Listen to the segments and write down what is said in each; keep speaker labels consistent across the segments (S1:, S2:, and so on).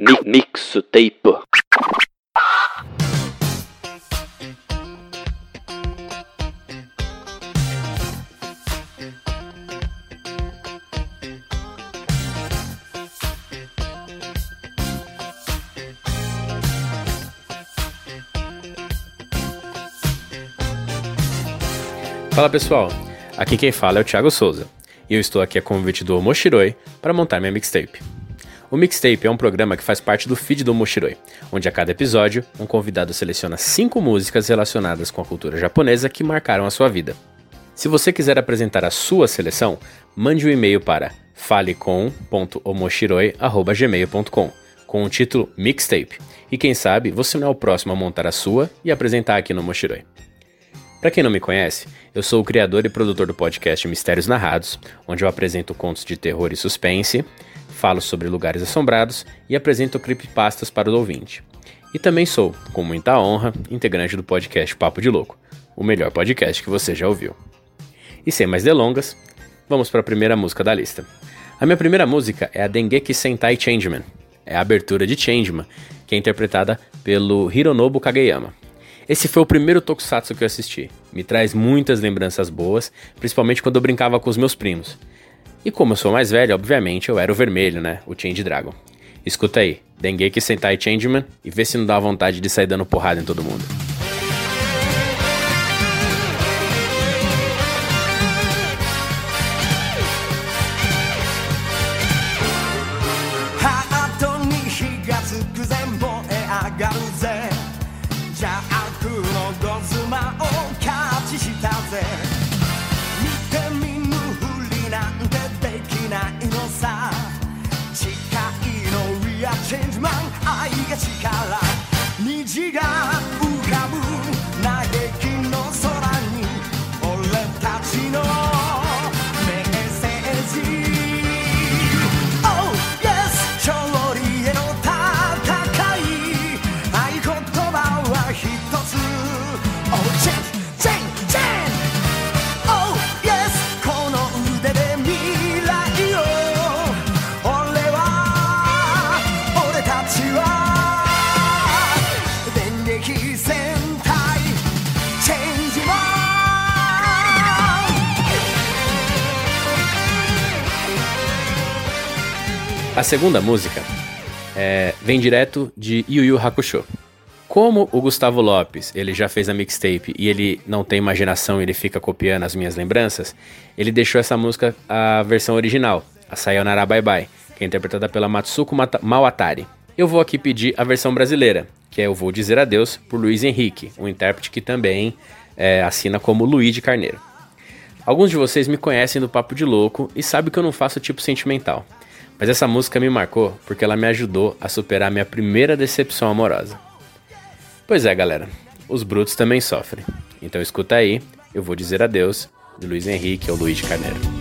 S1: Mixtape.
S2: Fala pessoal, aqui quem fala é o Thiago Souza e eu estou aqui a convite do Moshiroi para montar minha mixtape. O Mixtape é um programa que faz parte do feed do Moshiroi, onde a cada episódio um convidado seleciona cinco músicas relacionadas com a cultura japonesa que marcaram a sua vida. Se você quiser apresentar a sua seleção, mande um e-mail para falecom.omoshiroi.gmail.com com o título Mixtape. E quem sabe você não é o próximo a montar a sua e apresentar aqui no Moshiroi. Para quem não me conhece, eu sou o criador e produtor do podcast Mistérios Narrados, onde eu apresento contos de terror e suspense, falo sobre lugares assombrados e apresento creepypastas para o ouvinte. E também sou, com muita honra, integrante do podcast Papo de Louco, o melhor podcast que você já ouviu. E sem mais delongas, vamos para a primeira música da lista. A minha primeira música é a Dengeki Sentai Changeman. É a abertura de Changeman, que é interpretada pelo Hironobu Kageyama. Esse foi o primeiro tokusatsu que eu assisti. Me traz muitas lembranças boas, principalmente quando eu brincava com os meus primos. E como eu sou mais velho, obviamente eu era o vermelho, né? O Change Dragon. Escuta aí, Dengeki Sentai Changeman e vê se não dá vontade de sair dando porrada em todo mundo. A segunda música é, vem direto de Yu Yu Hakusho. Como o Gustavo Lopes, ele já fez a mixtape e ele não tem imaginação, ele fica copiando as minhas lembranças, ele deixou essa música a versão original, a Sayonara Bye Bye, que é interpretada pela Matsuko Mawatari. Eu vou aqui pedir a versão brasileira, que é Eu Vou Dizer Adeus, por Luiz Henrique, um intérprete que também é, assina como Luiz de Carneiro. Alguns de vocês me conhecem do Papo de Louco e sabem que eu não faço tipo sentimental. Mas essa música me marcou porque ela me ajudou a superar minha primeira decepção amorosa. Pois é, galera, os brutos também sofrem. Então escuta aí, eu vou dizer adeus, de Luiz Henrique ao Luiz de Carneiro.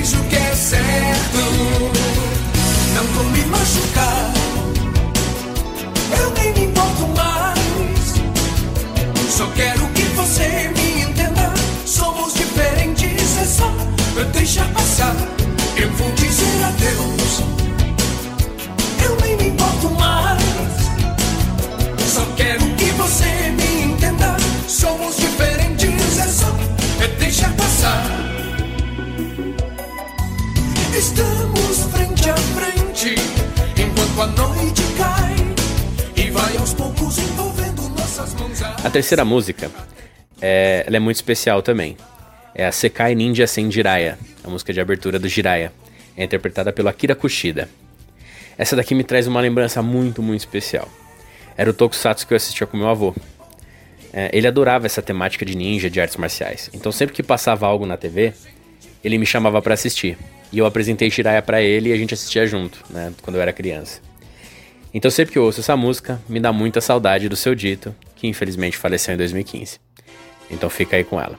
S2: beijo que A terceira música, é, ela é muito especial também. é a Sekai Ninja Sen Jiraiya, a música de abertura do Jiraiya. É interpretada pelo Akira Kushida. Essa daqui me traz uma lembrança muito, muito especial. Era o Tokusatsu que eu assistia com meu avô. É, ele adorava essa temática de ninja, de artes marciais. Então sempre que passava algo na TV, ele me chamava para assistir. E eu apresentei Jiraiya para ele e a gente assistia junto, né, quando eu era criança. Então sempre que eu ouço essa música, me dá muita saudade do seu dito, que infelizmente faleceu em 2015. Então fica aí com ela.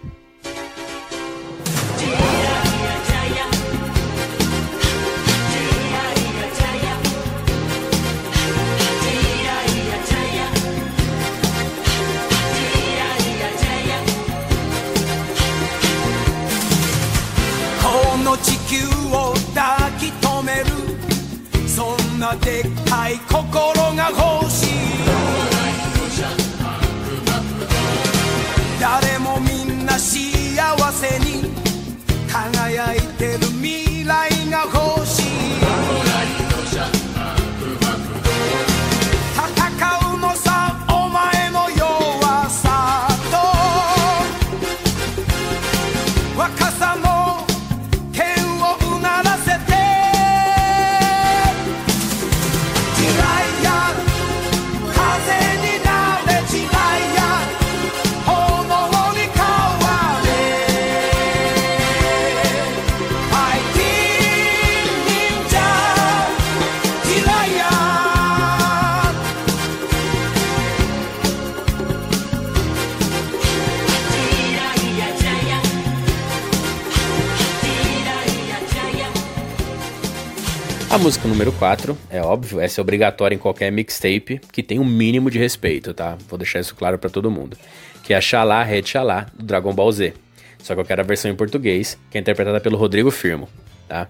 S2: A música número 4, é óbvio, essa é obrigatória em qualquer mixtape que tem um mínimo de respeito, tá? Vou deixar isso claro para todo mundo. Que é a Xalá Red Xalá, do Dragon Ball Z. Só que eu quero a versão em português, que é interpretada pelo Rodrigo Firmo, tá?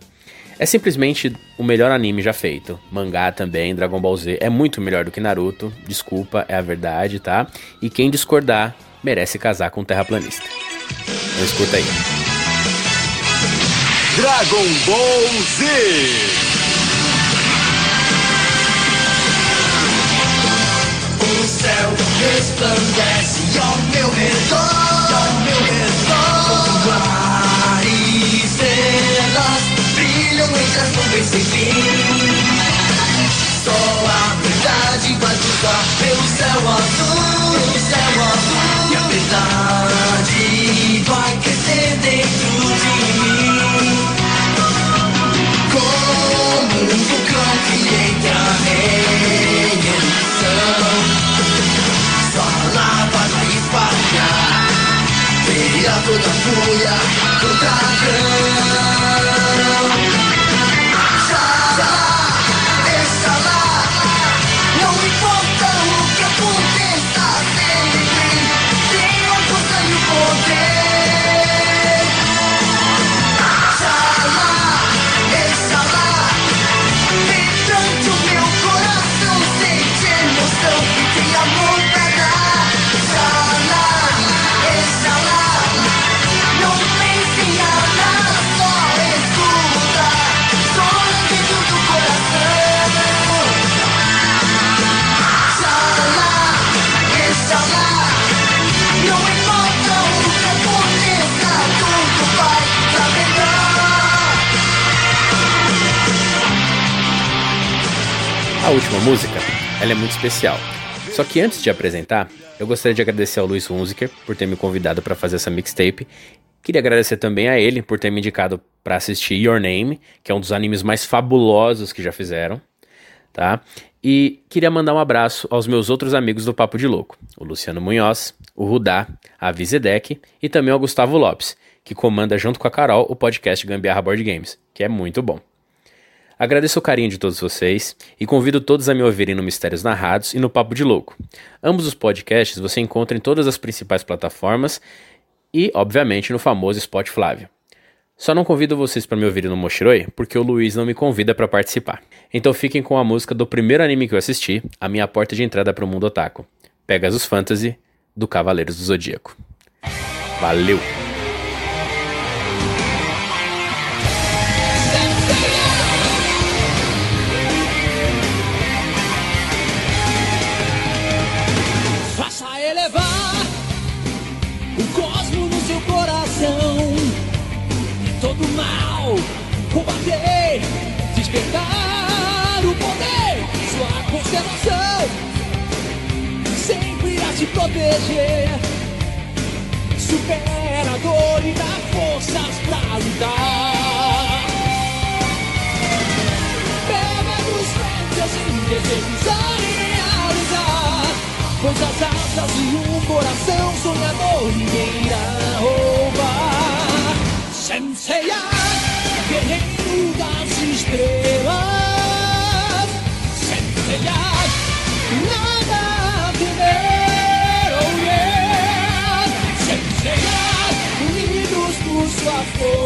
S2: É simplesmente o melhor anime já feito. Mangá também, Dragon Ball Z é muito melhor do que Naruto, desculpa, é a verdade, tá? E quem discordar merece casar com um terraplanista. Então escuta aí.
S1: Dragon Ball Z céu resplandece ao meu redor, ao meu redor. Mar e estrelas brilham entre as nuvens sem fim. Só a verdade vai cruzar pelo céu azul, toda a fúria do dragão.
S2: A última música, ela é muito especial. Só que antes de apresentar, eu gostaria de agradecer ao Luiz Hunziker por ter me convidado para fazer essa mixtape. Queria agradecer também a ele por ter me indicado para assistir Your Name, que é um dos animes mais fabulosos que já fizeram, tá? E queria mandar um abraço aos meus outros amigos do Papo de Louco, o Luciano Munhoz, o Rudá, a Vizedec e também ao Gustavo Lopes, que comanda junto com a Carol o podcast Gambiarra Board Games, que é muito bom. Agradeço o carinho de todos vocês e convido todos a me ouvirem no Mistérios Narrados e no Papo de Louco. Ambos os podcasts você encontra em todas as principais plataformas e, obviamente, no famoso Spot Flávio. Só não convido vocês para me ouvirem no Moshiroi porque o Luiz não me convida para participar. Então fiquem com a música do primeiro anime que eu assisti, a minha porta de entrada para o mundo otaku, Pegasus Fantasy, do Cavaleiros do Zodíaco. Valeu!
S3: Combater, despertar o poder, sua constelação sempre a te proteger. Supera a dor e dá forças pra lutar. Pega nos pés e desejos a realizar. Pois as asas de um coração sonhador ninguém irá sua flor.